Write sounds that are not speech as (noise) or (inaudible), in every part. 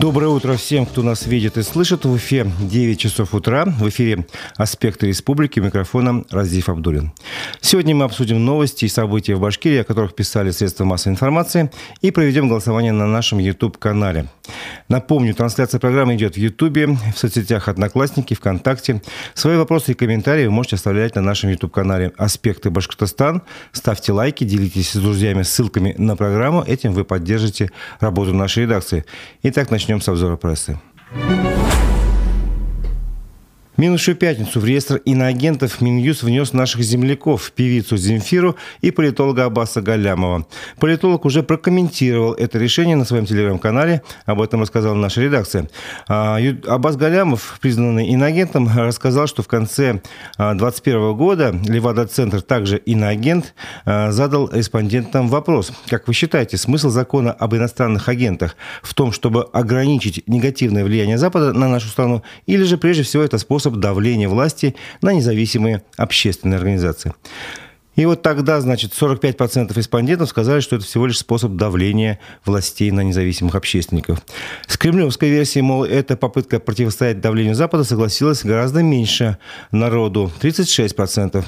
Доброе утро всем, кто нас видит и слышит. В Уфе 9 часов утра. В эфире «Аспекты республики». Микрофоном Разиф Абдулин. Сегодня мы обсудим новости и события в Башкирии, о которых писали средства массовой информации, и проведем голосование на нашем YouTube-канале. Напомню, трансляция программы идет в YouTube, в соцсетях «Одноклассники», ВКонтакте. Свои вопросы и комментарии вы можете оставлять на нашем YouTube-канале «Аспекты Башкортостан». Ставьте лайки, делитесь с друзьями ссылками на программу. Этим вы поддержите работу нашей редакции. Итак, начнем Начнем с обзора прессы. Минувшую пятницу в реестр иноагентов Минюс внес наших земляков, певицу Земфиру и политолога Аббаса Галямова. Политолог уже прокомментировал это решение на своем телеграм-канале, об этом рассказала наша редакция. А, Аббас Галямов, признанный иноагентом, рассказал, что в конце 2021 а, года Левада-центр, также иноагент, а, задал респондентам вопрос. Как вы считаете, смысл закона об иностранных агентах в том, чтобы ограничить негативное влияние Запада на нашу страну, или же прежде всего это способ способ давления власти на независимые общественные организации. И вот тогда, значит, 45% респондентов сказали, что это всего лишь способ давления властей на независимых общественников. С кремлевской версией, мол, эта попытка противостоять давлению Запада согласилась гораздо меньше народу, 36%.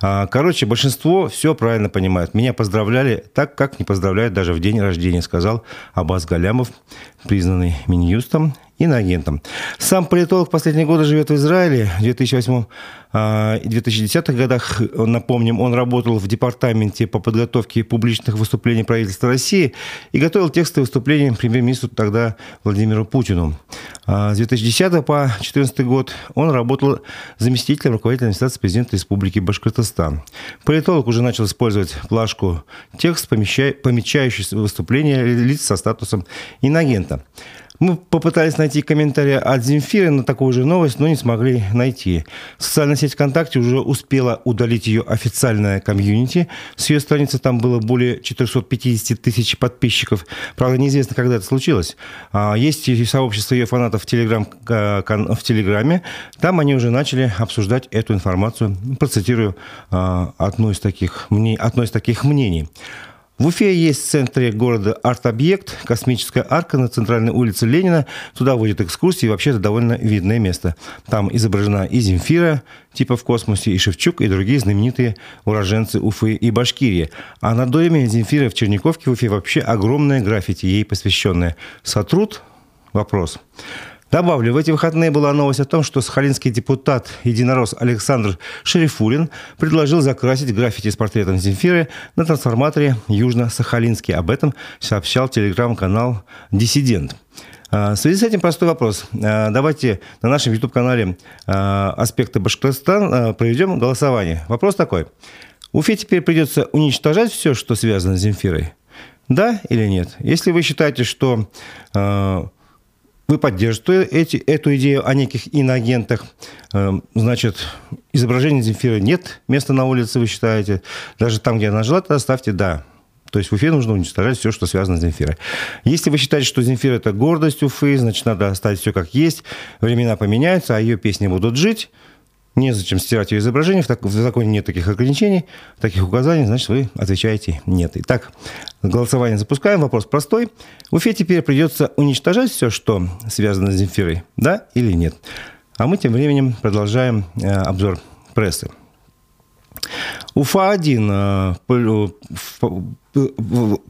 А, короче, большинство все правильно понимает. Меня поздравляли так, как не поздравляют даже в день рождения, сказал Абаз Галямов, признанный Минюстом иноагентом. Сам политолог последние годы живет в Израиле. В 2008 и 2010 годах, напомним, он работал в департаменте по подготовке публичных выступлений правительства России и готовил тексты выступлений премьер-министру тогда Владимиру Путину. А с 2010 по 2014 год он работал заместителем руководителя администрации президента Республики Башкортостан. Политолог уже начал использовать плашку текст, помечающий выступления лиц со статусом иноагента. Мы попытались найти комментарии от Земфиры на такую же новость, но не смогли найти. Социальная сеть ВКонтакте уже успела удалить ее официальная комьюнити. С ее страницы там было более 450 тысяч подписчиков. Правда, неизвестно, когда это случилось. А, есть и сообщество ее фанатов в, телеграм, в Телеграме. Там они уже начали обсуждать эту информацию. Процитирую а, одно из таких, одно из таких мнений. В Уфе есть в центре города арт-объект, космическая арка на центральной улице Ленина. Туда водят экскурсии, и вообще это довольно видное место. Там изображена и Земфира, типа в космосе, и Шевчук, и другие знаменитые уроженцы Уфы и Башкирии. А на доме Земфиры в Черниковке в Уфе вообще огромное граффити, ей посвященное. Сотрут? Вопрос. Добавлю, в эти выходные была новость о том, что сахалинский депутат единорос Александр Шерифулин предложил закрасить граффити с портретом Земфиры на трансформаторе Южно-Сахалинский. Об этом сообщал телеграм-канал «Диссидент». А, в связи с этим простой вопрос. А, давайте на нашем YouTube-канале а, «Аспекты Башкортостан» проведем голосование. Вопрос такой. Уфе теперь придется уничтожать все, что связано с Земфирой? Да или нет? Если вы считаете, что вы поддерживаете эти, эту идею о неких иноагентах. Эм, значит, изображения Земфира нет места на улице, вы считаете. Даже там, где она жила, тогда ставьте «да». То есть в Уфе нужно уничтожать все, что связано с Земфирой. Если вы считаете, что Земфира – это гордость Уфы, значит, надо оставить все как есть, времена поменяются, а ее песни будут жить – Незачем стирать ее изображение, в, так, в законе нет таких ограничений, таких указаний, значит, вы отвечаете «нет». Итак, голосование запускаем, вопрос простой. Уфе теперь придется уничтожать все, что связано с Земфирой, да или нет? А мы тем временем продолжаем э, обзор прессы. Уфа-1, э,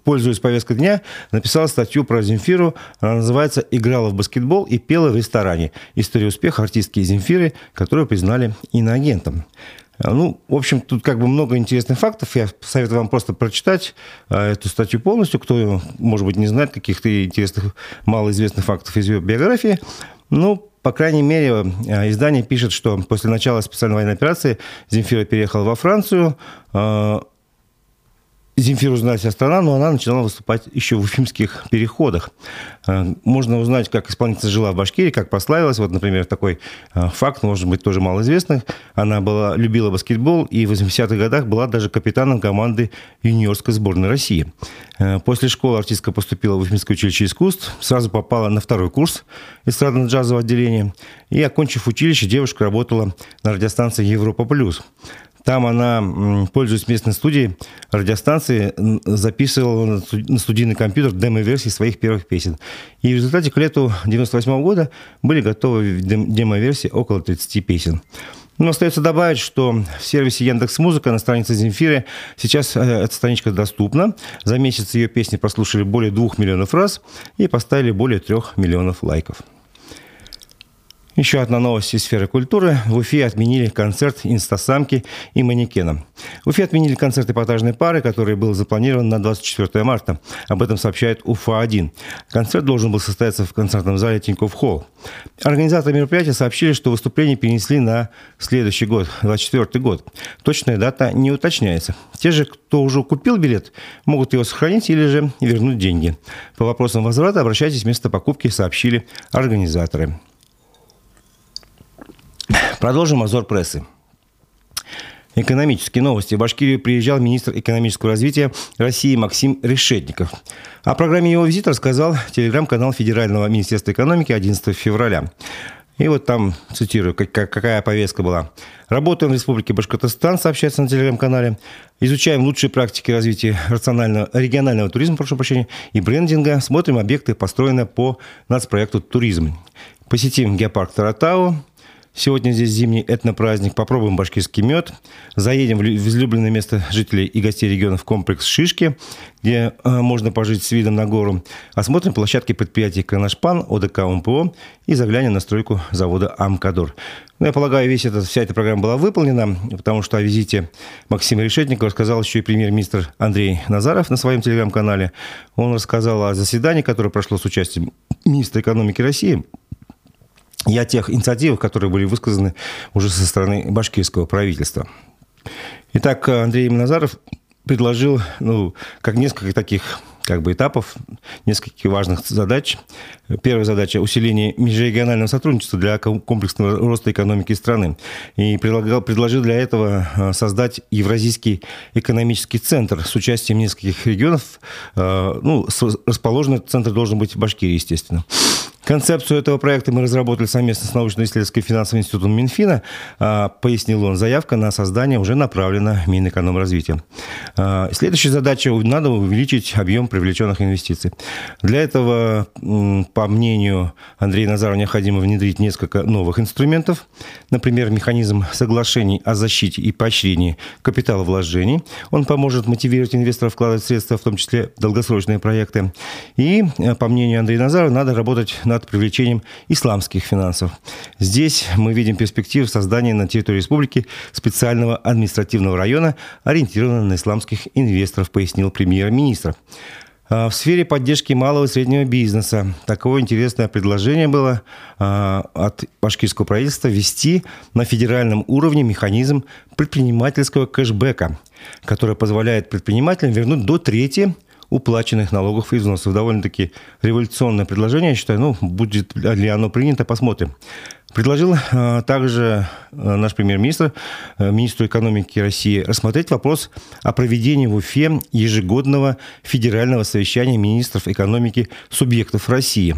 пользуясь повесткой дня, написала статью про Земфиру. Она называется «Играла в баскетбол и пела в ресторане. История успеха артистки Земфиры, которую признали иноагентом». Ну, в общем, тут как бы много интересных фактов. Я советую вам просто прочитать э, эту статью полностью. Кто, может быть, не знает каких-то интересных, малоизвестных фактов из ее биографии. Ну, по крайней мере, э, издание пишет, что после начала специальной военной операции Земфира переехала во Францию, Земфиру знает вся страна, но она начинала выступать еще в уфимских переходах. Э, можно узнать, как исполнительница жила в Башкирии, как прославилась. Вот, например, такой э, факт, может быть, тоже малоизвестный. Она была, любила баскетбол и в 80-х годах была даже капитаном команды юниорской сборной России. Э, после школы артистка поступила в Уфимское училище искусств, сразу попала на второй курс эстрадно-джазового отделения. И, окончив училище, девушка работала на радиостанции «Европа плюс». Там она, пользуясь местной студией, радиостанции, записывала на студийный компьютер демо-версии своих первых песен. И в результате к лету 98 года были готовы демо-версии около 30 песен. Но остается добавить, что в сервисе Яндекс Музыка на странице Земфиры сейчас э, эта страничка доступна. За месяц ее песни прослушали более двух миллионов раз и поставили более трех миллионов лайков. Еще одна новость из сферы культуры. В Уфе отменили концерт «Инстасамки» и «Манекена». В Уфе отменили концерт эпатажной пары, который был запланирован на 24 марта. Об этом сообщает УФА-1. Концерт должен был состояться в концертном зале Тинькофф Холл. Организаторы мероприятия сообщили, что выступление перенесли на следующий год, 24 год. Точная дата не уточняется. Те же, кто уже купил билет, могут его сохранить или же вернуть деньги. По вопросам возврата обращайтесь вместо покупки, сообщили организаторы. Продолжим обзор прессы. Экономические новости. В Башкирию приезжал министр экономического развития России Максим Решетников. О программе его визита рассказал телеграм-канал Федерального министерства экономики 11 февраля. И вот там, цитирую, какая повестка была. Работаем в Республике Башкортостан, сообщается на телеграм-канале. Изучаем лучшие практики развития рационального, регионального туризма, прошу прощения, и брендинга. Смотрим объекты, построенные по нацпроекту «Туризм». Посетим геопарк Таратау, Сегодня здесь зимний этнопраздник. Попробуем башкирский мед. Заедем в излюбленное место жителей и гостей регионов комплекс Шишки, где э, можно пожить с видом на гору. Осмотрим площадки предприятий Кронашпан, ОДК УМПО и заглянем на стройку завода Амкадор. Ну, я полагаю, весь этот, вся эта программа была выполнена, потому что о визите Максима Решетникова рассказал еще и премьер-министр Андрей Назаров на своем телеграм-канале. Он рассказал о заседании, которое прошло с участием министра экономики России – и о тех инициативах, которые были высказаны уже со стороны башкирского правительства. Итак, Андрей Назаров предложил, ну, как несколько таких как бы этапов, несколько важных задач. Первая задача – усиление межрегионального сотрудничества для комплексного роста экономики страны. И предлагал, предложил для этого э, создать Евразийский экономический центр с участием нескольких регионов. Э, ну, расположенный центр должен быть в Башкирии, естественно. Концепцию этого проекта мы разработали совместно с научно-исследовательским финансовым институтом Минфина. А, пояснил он, заявка на создание уже направлена Минэкономразвития. А, следующая задача – надо увеличить объем привлеченных инвестиций. Для этого, по мнению Андрея Назарова, необходимо внедрить несколько новых инструментов. Например, механизм соглашений о защите и поощрении капиталовложений. Он поможет мотивировать инвесторов вкладывать средства, в том числе в долгосрочные проекты. И, по мнению Андрея Назарова, надо работать над привлечением исламских финансов. Здесь мы видим перспективу создания на территории республики специального административного района, ориентированного на исламских инвесторов, пояснил премьер-министр. А, в сфере поддержки малого и среднего бизнеса такое интересное предложение было а, от башкирского правительства ввести на федеральном уровне механизм предпринимательского кэшбэка, который позволяет предпринимателям вернуть до трети уплаченных налогов и взносов. Довольно-таки революционное предложение, я считаю. Ну, будет ли оно принято, посмотрим. Предложил а, также а, наш премьер-министр, а, министру экономики России, рассмотреть вопрос о проведении в Уфе ежегодного федерального совещания министров экономики субъектов России.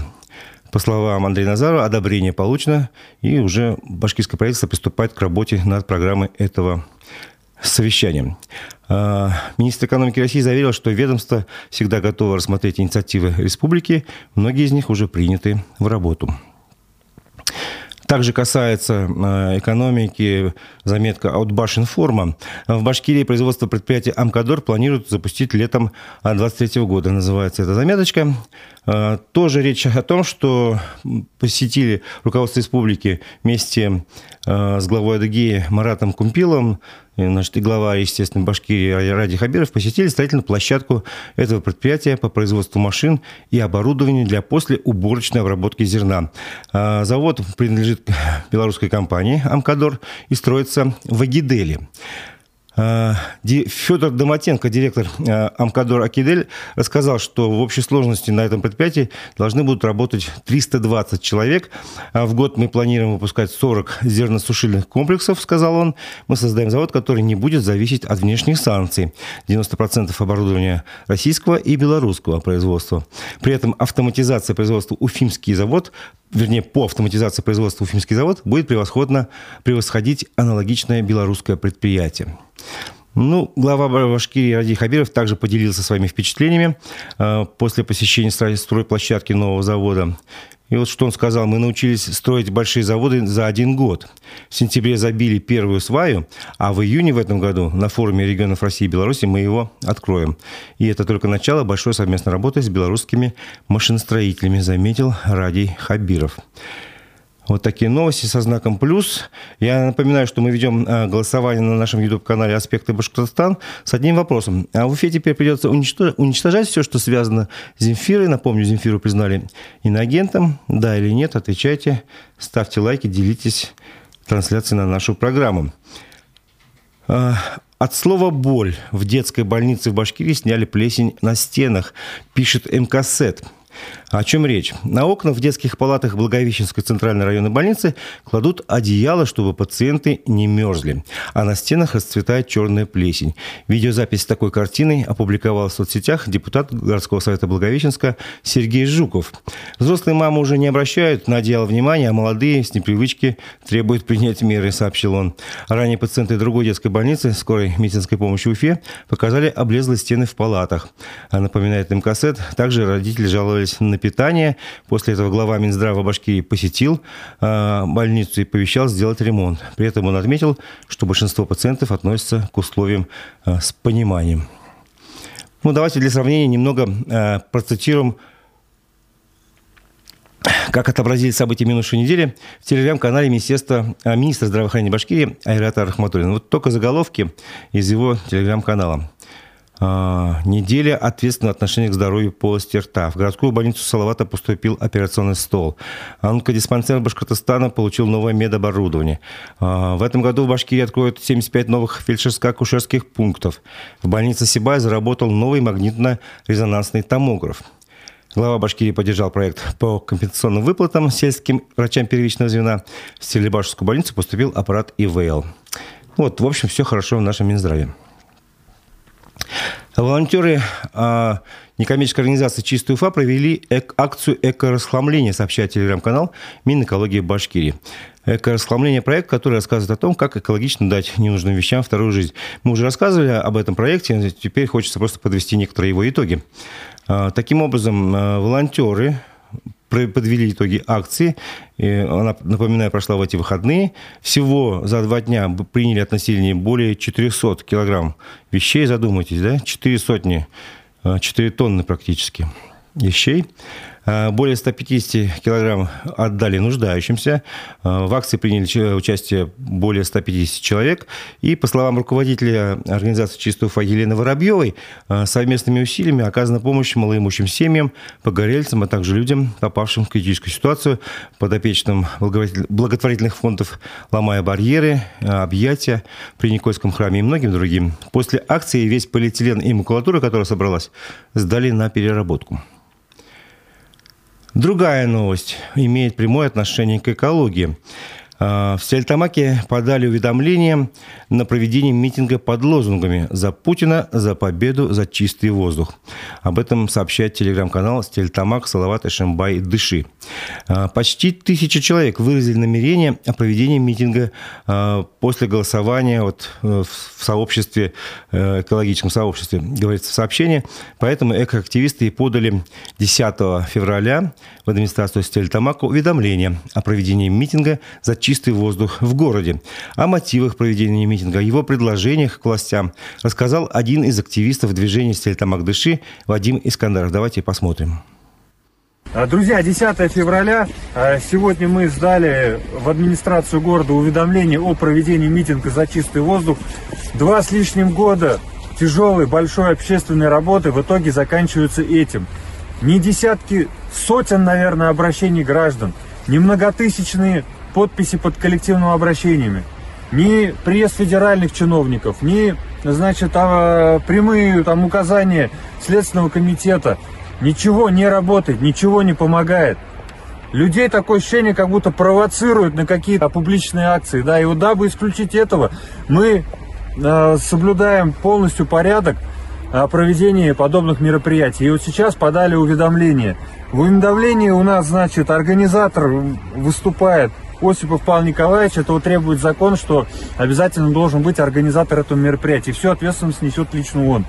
По словам Андрея Назарова, одобрение получено, и уже башкирское правительство приступает к работе над программой этого совещанием. А, министр экономики России заверил, что ведомство всегда готово рассмотреть инициативы республики. Многие из них уже приняты в работу. Также касается э, экономики заметка от Башинформа. В Башкирии производство предприятия «Амкадор» планируют запустить летом 2023 года. Называется эта заметочка. Э, тоже речь о том, что посетили руководство республики вместе с главой Адыгеи Маратом Кумпиловым значит, и глава, естественно, Башкирии Ради Хабиров посетили строительную площадку этого предприятия по производству машин и оборудования для послеуборочной обработки зерна. А, завод принадлежит белорусской компании «Амкадор» и строится в Агиделе. А, Федор Доматенко, директор а, Амкадор Акидель, рассказал, что в общей сложности на этом предприятии должны будут работать 320 человек. А в год мы планируем выпускать 40 зерносушильных комплексов, сказал он. Мы создаем завод, который не будет зависеть от внешних санкций. 90% оборудования российского и белорусского производства. При этом автоматизация производства Уфимский завод вернее, по автоматизации производства Уфимский завод будет превосходно превосходить аналогичное белорусское предприятие. Ну, глава Башкирии Ради Хабиров также поделился своими впечатлениями э, после посещения стройплощадки нового завода. И вот что он сказал, мы научились строить большие заводы за один год. В сентябре забили первую сваю, а в июне в этом году на форуме регионов России и Беларуси мы его откроем. И это только начало большой совместной работы с белорусскими машиностроителями, заметил Радий Хабиров. Вот такие новости со знаком плюс. Я напоминаю, что мы ведем э, голосование на нашем YouTube-канале «Аспекты Башкортостан» с одним вопросом. А в Уфе теперь придется уничтожать все, что связано с Земфирой. Напомню, Земфиру признали иноагентом. Да или нет, отвечайте. Ставьте лайки, делитесь трансляцией на нашу программу. А, от слова «боль» в детской больнице в Башкирии сняли плесень на стенах, пишет МКСЭТ. О чем речь? На окна в детских палатах Благовещенской центральной районной больницы кладут одеяло, чтобы пациенты не мерзли. А на стенах расцветает черная плесень. Видеозапись такой картины опубликовал в соцсетях депутат городского совета Благовещенска Сергей Жуков. Взрослые мамы уже не обращают на одеяло внимания, а молодые с непривычки требуют принять меры, сообщил он. Ранее пациенты другой детской больницы скорой медицинской помощи Уфе показали облезлые стены в палатах. А напоминает МКСЭД, также родители жаловались на питания. После этого глава Минздрава Башкирии посетил э, больницу и пообещал сделать ремонт. При этом он отметил, что большинство пациентов относятся к условиям э, с пониманием. Ну, давайте для сравнения немного э, процитируем как отобразили события минувшей недели в телеграм-канале Министерства, министра здравоохранения Башкирии Айрата Рахматуллина. Вот только заголовки из его телеграм-канала. А, неделя ответственного отношения к здоровью полости рта. В городскую больницу Салавата поступил операционный стол. Онкодиспансер Башкортостана получил новое медоборудование. А, в этом году в Башкирии откроют 75 новых фельдшерско-акушерских пунктов. В больнице Сибай заработал новый магнитно-резонансный томограф. Глава Башкирии поддержал проект по компенсационным выплатам сельским врачам первичного звена. В Стерлибашевскую больницу поступил аппарат ИВЛ. Вот, в общем, все хорошо в нашем Минздраве. Волонтеры а, некоммерческой организации «Чистая Уфа» провели эк акцию «Эко-расхламление», сообщает телеграм-канал Минэкологии Башкирии. Эко-расхламление – проект, который рассказывает о том, как экологично дать ненужным вещам вторую жизнь. Мы уже рассказывали об этом проекте, теперь хочется просто подвести некоторые его итоги. А, таким образом, а, волонтеры подвели итоги акции. Она, напоминаю, прошла в эти выходные. Всего за два дня приняли от населения более 400 килограмм вещей. Задумайтесь, да? 4 сотни, 4 а, тонны практически вещей. А, более 150 килограмм отдали нуждающимся. А, в акции приняли участие более 150 человек. И, по словам руководителя организации «Чистая Уфа» Елены Воробьевой, а, совместными усилиями оказана помощь малоимущим семьям, погорельцам, а также людям, попавшим в критическую ситуацию, подопечным благотворительных фондов «Ломая барьеры», «Объятия» при Никольском храме и многим другим. После акции весь полиэтилен и макулатура, которая собралась, сдали на переработку. Другая новость имеет прямое отношение к экологии. А, в Стельтамаке подали уведомление на проведение митинга под лозунгами «За Путина, за победу, за чистый воздух». Об этом сообщает телеграм-канал «Стельтамак, Салават, Шамбай, Дыши». А, почти тысяча человек выразили намерение о проведении митинга а, после голосования вот э, в сообществе, э, экологическом сообществе, говорится в сообщении. Поэтому экоактивисты и подали 10 февраля в администрацию Стельтамака уведомление о проведении митинга за чистый воздух в городе. О мотивах проведения митинга, его предложениях к властям рассказал один из активистов движения «Стельтамак Дыши» Вадим Искандаров. Давайте посмотрим. А, друзья, 10 февраля. А, сегодня мы сдали в администрацию города уведомление о проведении митинга за чистый воздух. Два с лишним года тяжелой, большой общественной работы в итоге заканчиваются этим. Не десятки, сотен, наверное, обращений граждан, не многотысячные подписи под коллективными обращениями, ни приезд федеральных чиновников, ни, значит, а, прямые там указания Следственного комитета. Ничего не работает, ничего не помогает. Людей такое ощущение, как будто провоцируют на какие-то публичные акции. Да, и вот дабы исключить этого, мы э, соблюдаем полностью порядок, о проведении подобных мероприятий. И вот сейчас подали уведомление. В уведомлении у нас, значит, организатор выступает Осипов Павел Николаевич, этого требует закон, что обязательно должен быть организатор этого мероприятия. Всю ответственность несет лично он.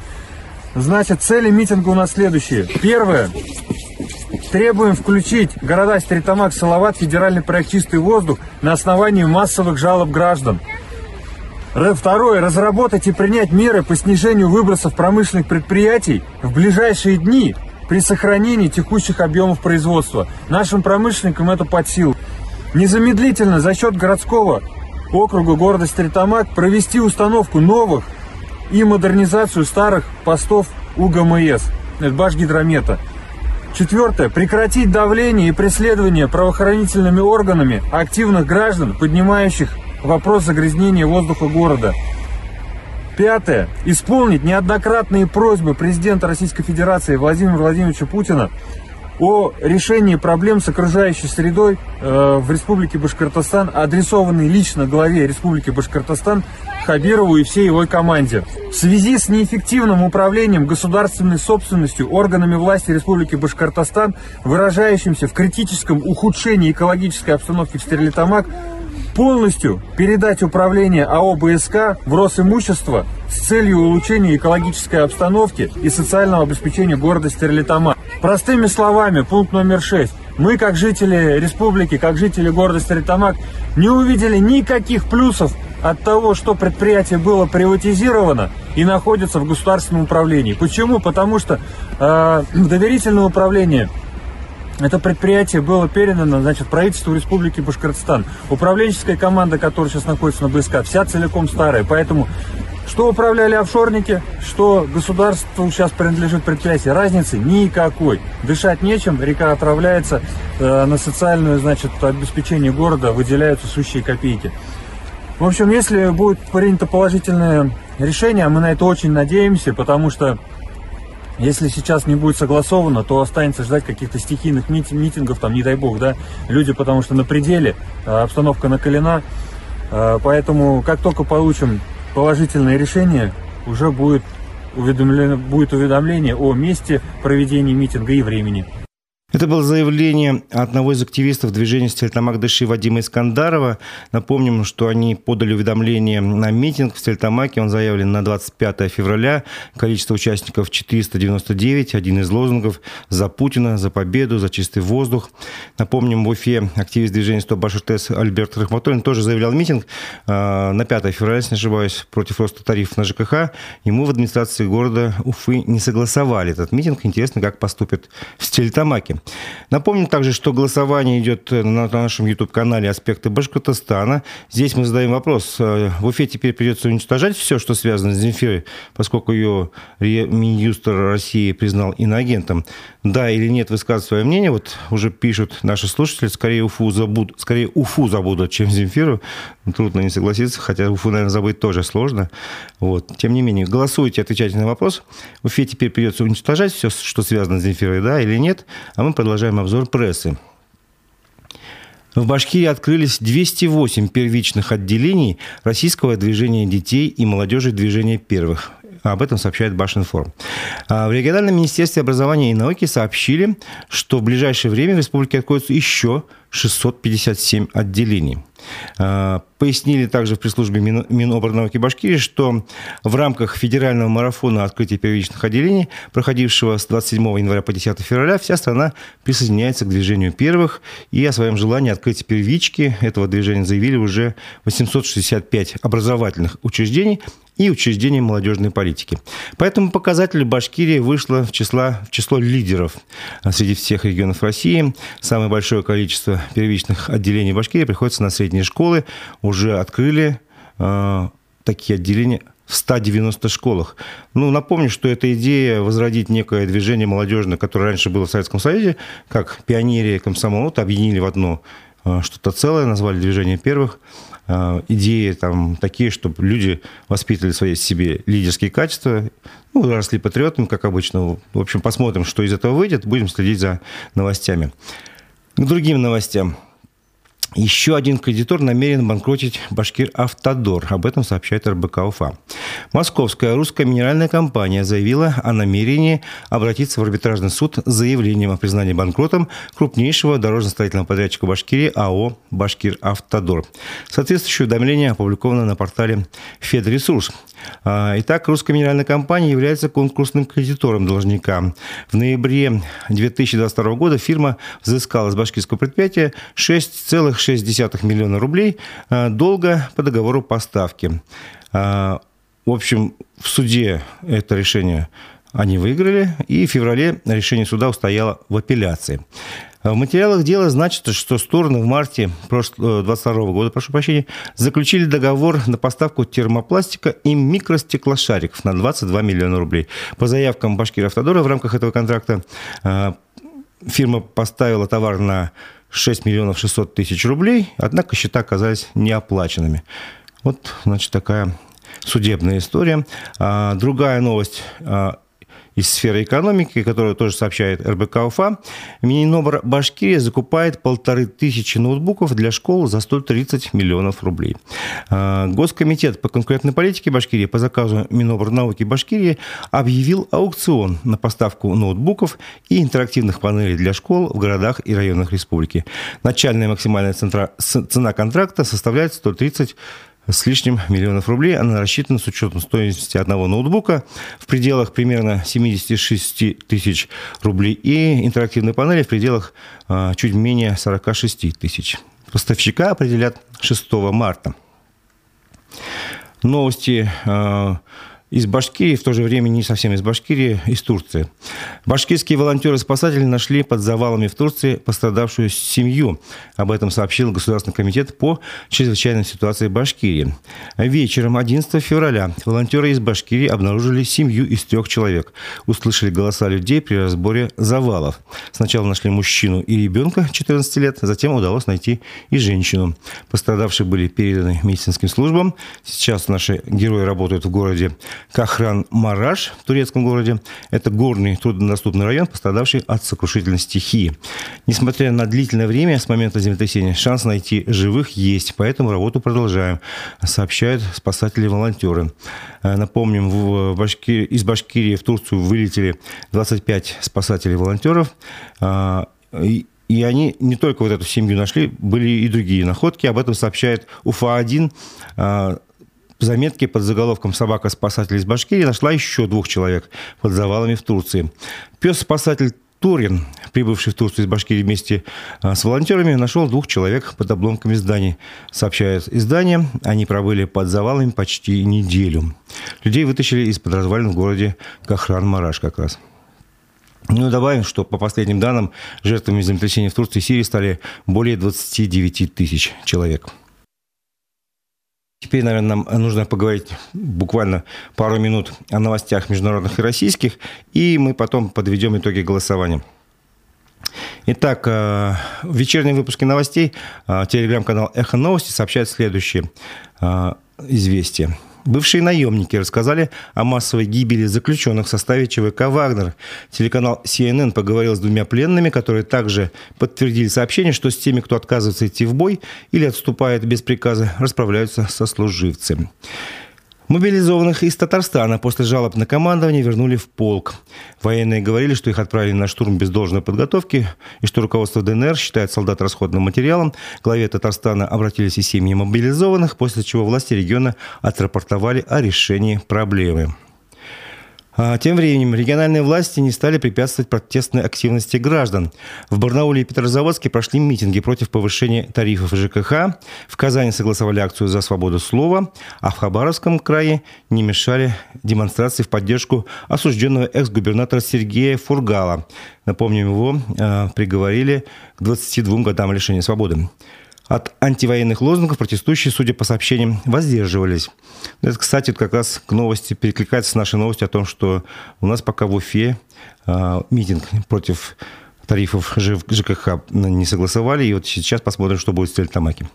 Значит, цели митинга у нас следующие. Первое. Требуем включить города Стритамак, Салават, федеральный проект «Чистый воздух» на основании массовых жалоб граждан. Второе. Разработать и принять меры по снижению выбросов промышленных предприятий в ближайшие дни при сохранении текущих объемов производства. Нашим промышленникам это под силу. Незамедлительно за счет городского округа города Стритамак провести установку новых и модернизацию старых постов УГМС, это Башгидромета. Четвертое. Прекратить давление и преследование правоохранительными органами активных граждан, поднимающих вопрос загрязнения воздуха города. Пятое. Исполнить неоднократные просьбы президента Российской Федерации Владимира Владимировича Путина о решении проблем с окружающей средой э, в Республике Башкортостан, адресованный лично главе Республики Башкортостан Хабирову и всей его команде. В связи с неэффективным управлением государственной собственностью органами власти Республики Башкортостан, выражающимся в критическом ухудшении экологической обстановки в Стерлитамак, полностью передать управление АО БСК в Росимущество с целью улучшения экологической обстановки и социального обеспечения города Стерлитамак. Простыми словами, пункт номер 6. Мы, как жители республики, как жители города Стерлитамак, не увидели никаких плюсов от того, что предприятие было приватизировано и находится в государственном управлении. Почему? Потому что э, (clears throat) доверительное управление это предприятие было передано значит, правительству Республики Башкортостан. Управленческая команда, которая сейчас находится на БСК, вся целиком старая. Поэтому что управляли офшорники, что государству сейчас принадлежит предприятие, разницы никакой. Дышать нечем, река отравляется, э, на социальное значит, обеспечение города выделяются сущие копейки. В общем, если будет принято положительное решение, мы на это очень надеемся, потому что если сейчас не будет согласовано, то останется ждать каких-то стихийных митингов, там, не дай бог, да, люди, потому что на пределе, а, обстановка накалена, а, поэтому как только получим положительное решение, уже будет уведомление, будет уведомление о месте проведения митинга и времени. Это было заявление одного из активистов движения Стельтамак Дыши Вадима Искандарова. Напомним, что они подали уведомление на митинг в Стельтамаке. Он заявлен на 25 февраля. Количество участников 499. Один из лозунгов «За Путина, за победу, за чистый воздух». Напомним, в Уфе активист движения «Стоп Башертес» Альберт Рахматуллин тоже заявлял митинг а, на 5 февраля, если не ошибаюсь, против роста тарифов на ЖКХ. Ему в администрации города Уфы не согласовали этот митинг. Интересно, как поступят в Стельтамаке. Напомню также, что голосование идет на нашем YouTube-канале «Аспекты Башкортостана». Здесь мы задаем вопрос. Э, в Уфе теперь придется уничтожать все, что связано с Земфирой, поскольку ее Минюстр России признал иноагентом. Да или нет, высказывать свое мнение. Вот уже пишут наши слушатели, скорее Уфу забудут, скорее Уфу забудут, чем Земфиру. Трудно не согласиться, хотя Уфу, наверное, забыть тоже сложно. Вот. Тем не менее, голосуйте, отвечайте на вопрос. Уфе теперь придется уничтожать все, что связано с Земфирой, да или нет. А мы продолжаем обзор прессы. В Башкирии открылись 208 первичных отделений российского движения детей и молодежи движения первых. Об этом сообщает Башинформ. А в региональном министерстве образования и науки сообщили, что в ближайшее время в республике откроются еще 657 отделений. А, пояснили также в пресс-службе Миноборнауки Башкирии, что в рамках федерального марафона открытия первичных отделений, проходившего с 27 января по 10 февраля, вся страна присоединяется к движению первых. И о своем желании открыть первички этого движения заявили уже 865 образовательных учреждений и учреждений молодежной политики. Поэтому показатель Башкирии вышла в, числа, в число лидеров среди всех регионов России. Самое большое количество первичных отделений Башкирии приходится на средние школы. Уже открыли э, такие отделения в 190 школах. Ну, напомню, что эта идея возродить некое движение молодежное, которое раньше было в Советском Союзе, как пионерия комсомол, вот, объединили в одно э, что-то целое, назвали движение первых. Э, идеи там такие, чтобы люди воспитывали свои себе лидерские качества, ну, росли патриотами, как обычно. В общем, посмотрим, что из этого выйдет, будем следить за новостями. К другим новостям. Еще один кредитор намерен банкротить Башкир Автодор. Об этом сообщает РБК Уфа. Московская русская минеральная компания заявила о намерении обратиться в арбитражный суд с заявлением о признании банкротом крупнейшего дорожно-строительного подрядчика Башкирии АО «Башкир Автодор». Соответствующее уведомление опубликовано на портале «Федресурс». А, итак, русская минеральная компания является конкурсным кредитором должника. В ноябре 2022 года фирма взыскала с башкирского предприятия 6,6 миллиона рублей а, долга по договору поставки. В общем, в суде это решение они выиграли, и в феврале решение суда устояло в апелляции. В материалах дела значится, что стороны в марте 2022 э, года, прошу прощения, заключили договор на поставку термопластика и микростеклошариков на 22 миллиона рублей. По заявкам Башкир Автодора в рамках этого контракта э, фирма поставила товар на 6 миллионов 600 тысяч рублей, однако счета оказались неоплаченными. Вот, значит, такая судебная история. А, другая новость а, из сферы экономики, которую тоже сообщает РБК УФА, Минобр Башкирия закупает полторы тысячи ноутбуков для школ за 130 миллионов рублей. А, Госкомитет по конкурентной политике Башкирии по заказу Минобр науки Башкирии объявил аукцион на поставку ноутбуков и интерактивных панелей для школ в городах и районах республики. Начальная максимальная цена контракта составляет 130 с лишним миллионов рублей. Она рассчитана с учетом стоимости одного ноутбука в пределах примерно 76 тысяч рублей и интерактивной панели в пределах а, чуть менее 46 тысяч. Поставщика определят 6 марта. Новости а, из Башкирии, в то же время не совсем из Башкирии, из Турции. Башкирские волонтеры-спасатели нашли под завалами в Турции пострадавшую семью. Об этом сообщил Государственный комитет по чрезвычайной ситуации Башкирии. Вечером 11 февраля волонтеры из Башкирии обнаружили семью из трех человек. Услышали голоса людей при разборе завалов. Сначала нашли мужчину и ребенка 14 лет, затем удалось найти и женщину. Пострадавшие были переданы медицинским службам. Сейчас наши герои работают в городе Кахран-Мараш в турецком городе. Это горный труднодоступный район, пострадавший от сокрушительной стихии. Несмотря на длительное время с момента землетрясения, шанс найти живых есть, поэтому работу продолжаем, сообщают спасатели-волонтеры. Э, напомним, в Башкир... из Башкирии в Турцию вылетели 25 спасателей-волонтеров. А, и они не только вот эту семью нашли, были и другие находки. Об этом сообщает УФА-1 заметке под заголовком «Собака-спасатель из Башкирии» нашла еще двух человек под завалами в Турции. Пес-спасатель Турин, прибывший в Турцию из Башкирии вместе а, с волонтерами, нашел двух человек под обломками зданий. Сообщает издание, они пробыли под завалами почти неделю. Людей вытащили из-под развалин в городе Кахран-Мараш как раз. Ну, добавим, что по последним данным, жертвами землетрясения в Турции и Сирии стали более 29 тысяч человек. Теперь, наверное, нам нужно поговорить буквально пару минут о новостях международных и российских, и мы потом подведем итоги голосования. Итак, э, в вечернем выпуске новостей э, телеграм-канал «Эхо новости» сообщает следующее э, известие. Бывшие наемники рассказали о массовой гибели заключенных в составе ЧВК «Вагнер». Телеканал CNN поговорил с двумя пленными, которые также подтвердили сообщение, что с теми, кто отказывается идти в бой или отступает без приказа, расправляются со служивцами. Мобилизованных из Татарстана после жалоб на командование вернули в полк. Военные говорили, что их отправили на штурм без должной подготовки, и что руководство ДНР считает солдат расходным материалом. Главе Татарстана обратились и семьи мобилизованных, после чего власти региона отрапортовали о решении проблемы. А тем временем региональные власти не стали препятствовать протестной активности граждан. В Барнауле и Петрозаводске прошли митинги против повышения тарифов ЖКХ. В Казани согласовали акцию за свободу слова, а в Хабаровском крае не мешали демонстрации в поддержку осужденного экс-губернатора Сергея Фургала. Напомним, его э, приговорили к 22 годам лишения свободы. От антивоенных лозунгов протестующие, судя по сообщениям, воздерживались. Это, кстати, как раз к новости перекликается с нашей новостью о том, что у нас пока в Уфе э, митинг против тарифов ЖКХ не согласовали. И вот сейчас посмотрим, что будет в Стерлитамаке.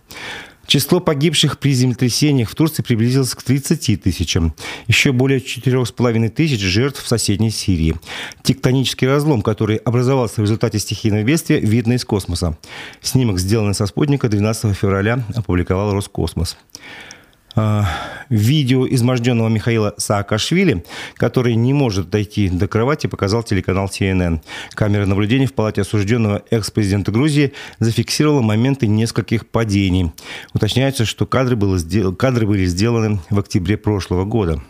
Число погибших при землетрясениях в Турции приблизилось к 30 тысячам. Еще более 4,5 тысяч жертв в соседней Сирии. Тектонический разлом, который образовался в результате стихийного бедствия, видно из космоса. Снимок, сделанный со спутника 12 февраля, опубликовал Роскосмос. А, видео изможденного Михаила Саакашвили, который не может дойти до кровати, показал телеканал CNN. Камера наблюдения в палате осужденного экс-президента Грузии зафиксировала моменты нескольких падений. Уточняется, что кадры, было, кадры были сделаны в октябре прошлого года.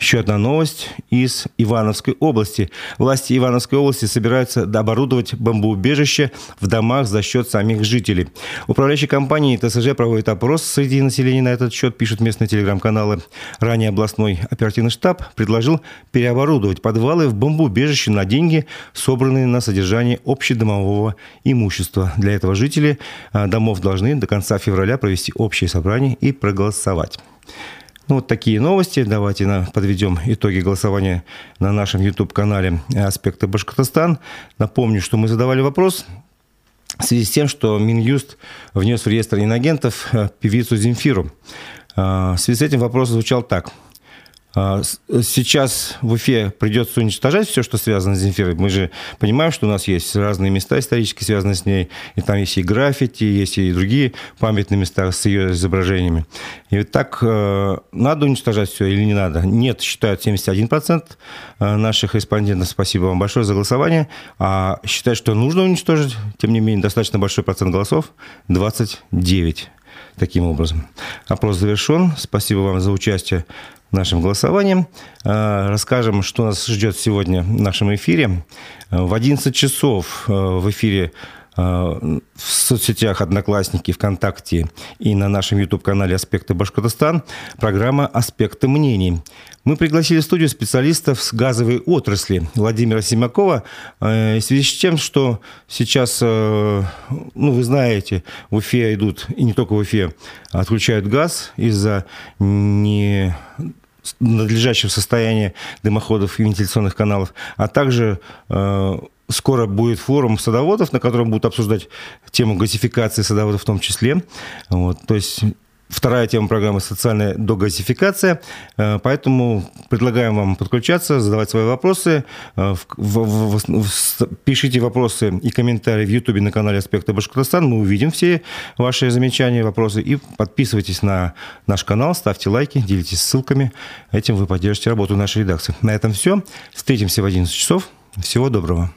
Еще одна новость из Ивановской области. Власти Ивановской области собираются оборудовать бомбоубежище в домах за счет самих жителей. Управляющая компания ТСЖ проводит опрос среди населения на этот счет, пишут местные телеграм-каналы. Ранее областной оперативный штаб предложил переоборудовать подвалы в бомбоубежище на деньги, собранные на содержание общедомового имущества. Для этого жители а, домов должны до конца февраля провести общее собрание и проголосовать. Ну, вот такие новости. Давайте на, подведем итоги голосования на нашем YouTube-канале «Аспекты Башкортостан». Напомню, что мы задавали вопрос в связи с тем, что Минюст внес в реестр инагентов э, певицу Земфиру. А, в связи с этим вопрос звучал так – сейчас в Уфе придется уничтожать все, что связано с Земфирой. Мы же понимаем, что у нас есть разные места исторически связанные с ней. И там есть и граффити, есть и другие памятные места с ее изображениями. И вот так э, надо уничтожать все или не надо? Нет, считают 71% э, наших респондентов. Спасибо вам большое за голосование. А считают, что нужно уничтожить, тем не менее, достаточно большой процент голосов – 29 таким образом. Опрос завершен. Спасибо вам за участие нашим голосованием. А, расскажем, что нас ждет сегодня в нашем эфире. В 11 часов э, в эфире в соцсетях «Одноклассники», ВКонтакте и на нашем YouTube-канале «Аспекты Башкортостан» программа «Аспекты мнений». Мы пригласили в студию специалистов с газовой отрасли Владимира Симакова э, в связи с тем, что сейчас, ну, вы знаете, в Уфе идут, и не только в Уфе, отключают газ из-за не надлежащего состояния дымоходов и вентиляционных каналов, а также э, скоро будет форум садоводов, на котором будут обсуждать тему газификации садоводов в том числе. Вот, то есть Вторая тема программы – социальная догазификация. Э, поэтому предлагаем вам подключаться, задавать свои вопросы. Э, в, в, в, пишите вопросы и комментарии в Ютубе на канале «Аспекты Башкортостан». Мы увидим все ваши замечания, вопросы. И подписывайтесь на наш канал, ставьте лайки, делитесь ссылками. Этим вы поддержите работу нашей редакции. На этом все. Встретимся в 11 часов. Всего доброго.